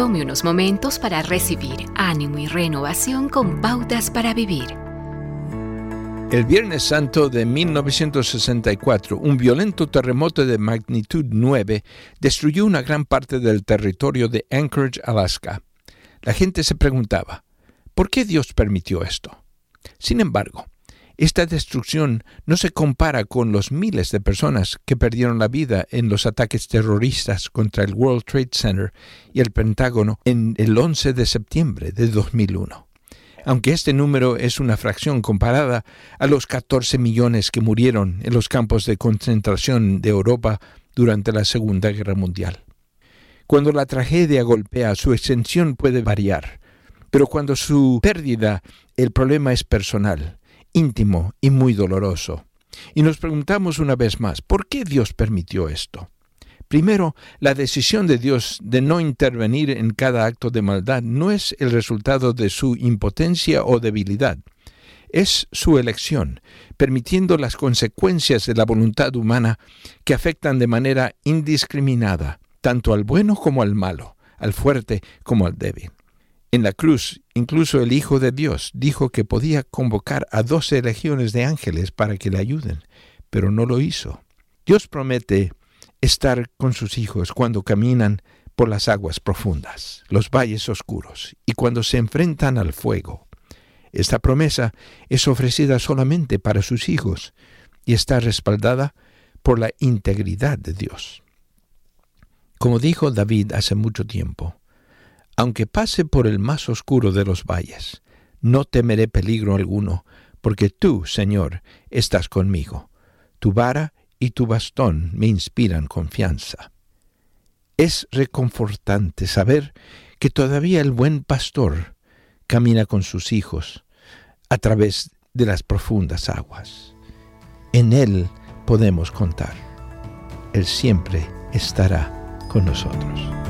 Tome unos momentos para recibir ánimo y renovación con pautas para vivir. El Viernes Santo de 1964, un violento terremoto de magnitud 9 destruyó una gran parte del territorio de Anchorage, Alaska. La gente se preguntaba, ¿por qué Dios permitió esto? Sin embargo, esta destrucción no se compara con los miles de personas que perdieron la vida en los ataques terroristas contra el World Trade Center y el Pentágono en el 11 de septiembre de 2001. Aunque este número es una fracción comparada a los 14 millones que murieron en los campos de concentración de Europa durante la Segunda Guerra Mundial. Cuando la tragedia golpea, su extensión puede variar, pero cuando su pérdida, el problema es personal íntimo y muy doloroso. Y nos preguntamos una vez más, ¿por qué Dios permitió esto? Primero, la decisión de Dios de no intervenir en cada acto de maldad no es el resultado de su impotencia o debilidad. Es su elección, permitiendo las consecuencias de la voluntad humana que afectan de manera indiscriminada tanto al bueno como al malo, al fuerte como al débil. En la cruz, incluso el Hijo de Dios dijo que podía convocar a doce legiones de ángeles para que le ayuden, pero no lo hizo. Dios promete estar con sus hijos cuando caminan por las aguas profundas, los valles oscuros, y cuando se enfrentan al fuego. Esta promesa es ofrecida solamente para sus hijos y está respaldada por la integridad de Dios. Como dijo David hace mucho tiempo, aunque pase por el más oscuro de los valles, no temeré peligro alguno, porque tú, Señor, estás conmigo. Tu vara y tu bastón me inspiran confianza. Es reconfortante saber que todavía el buen pastor camina con sus hijos a través de las profundas aguas. En Él podemos contar. Él siempre estará con nosotros.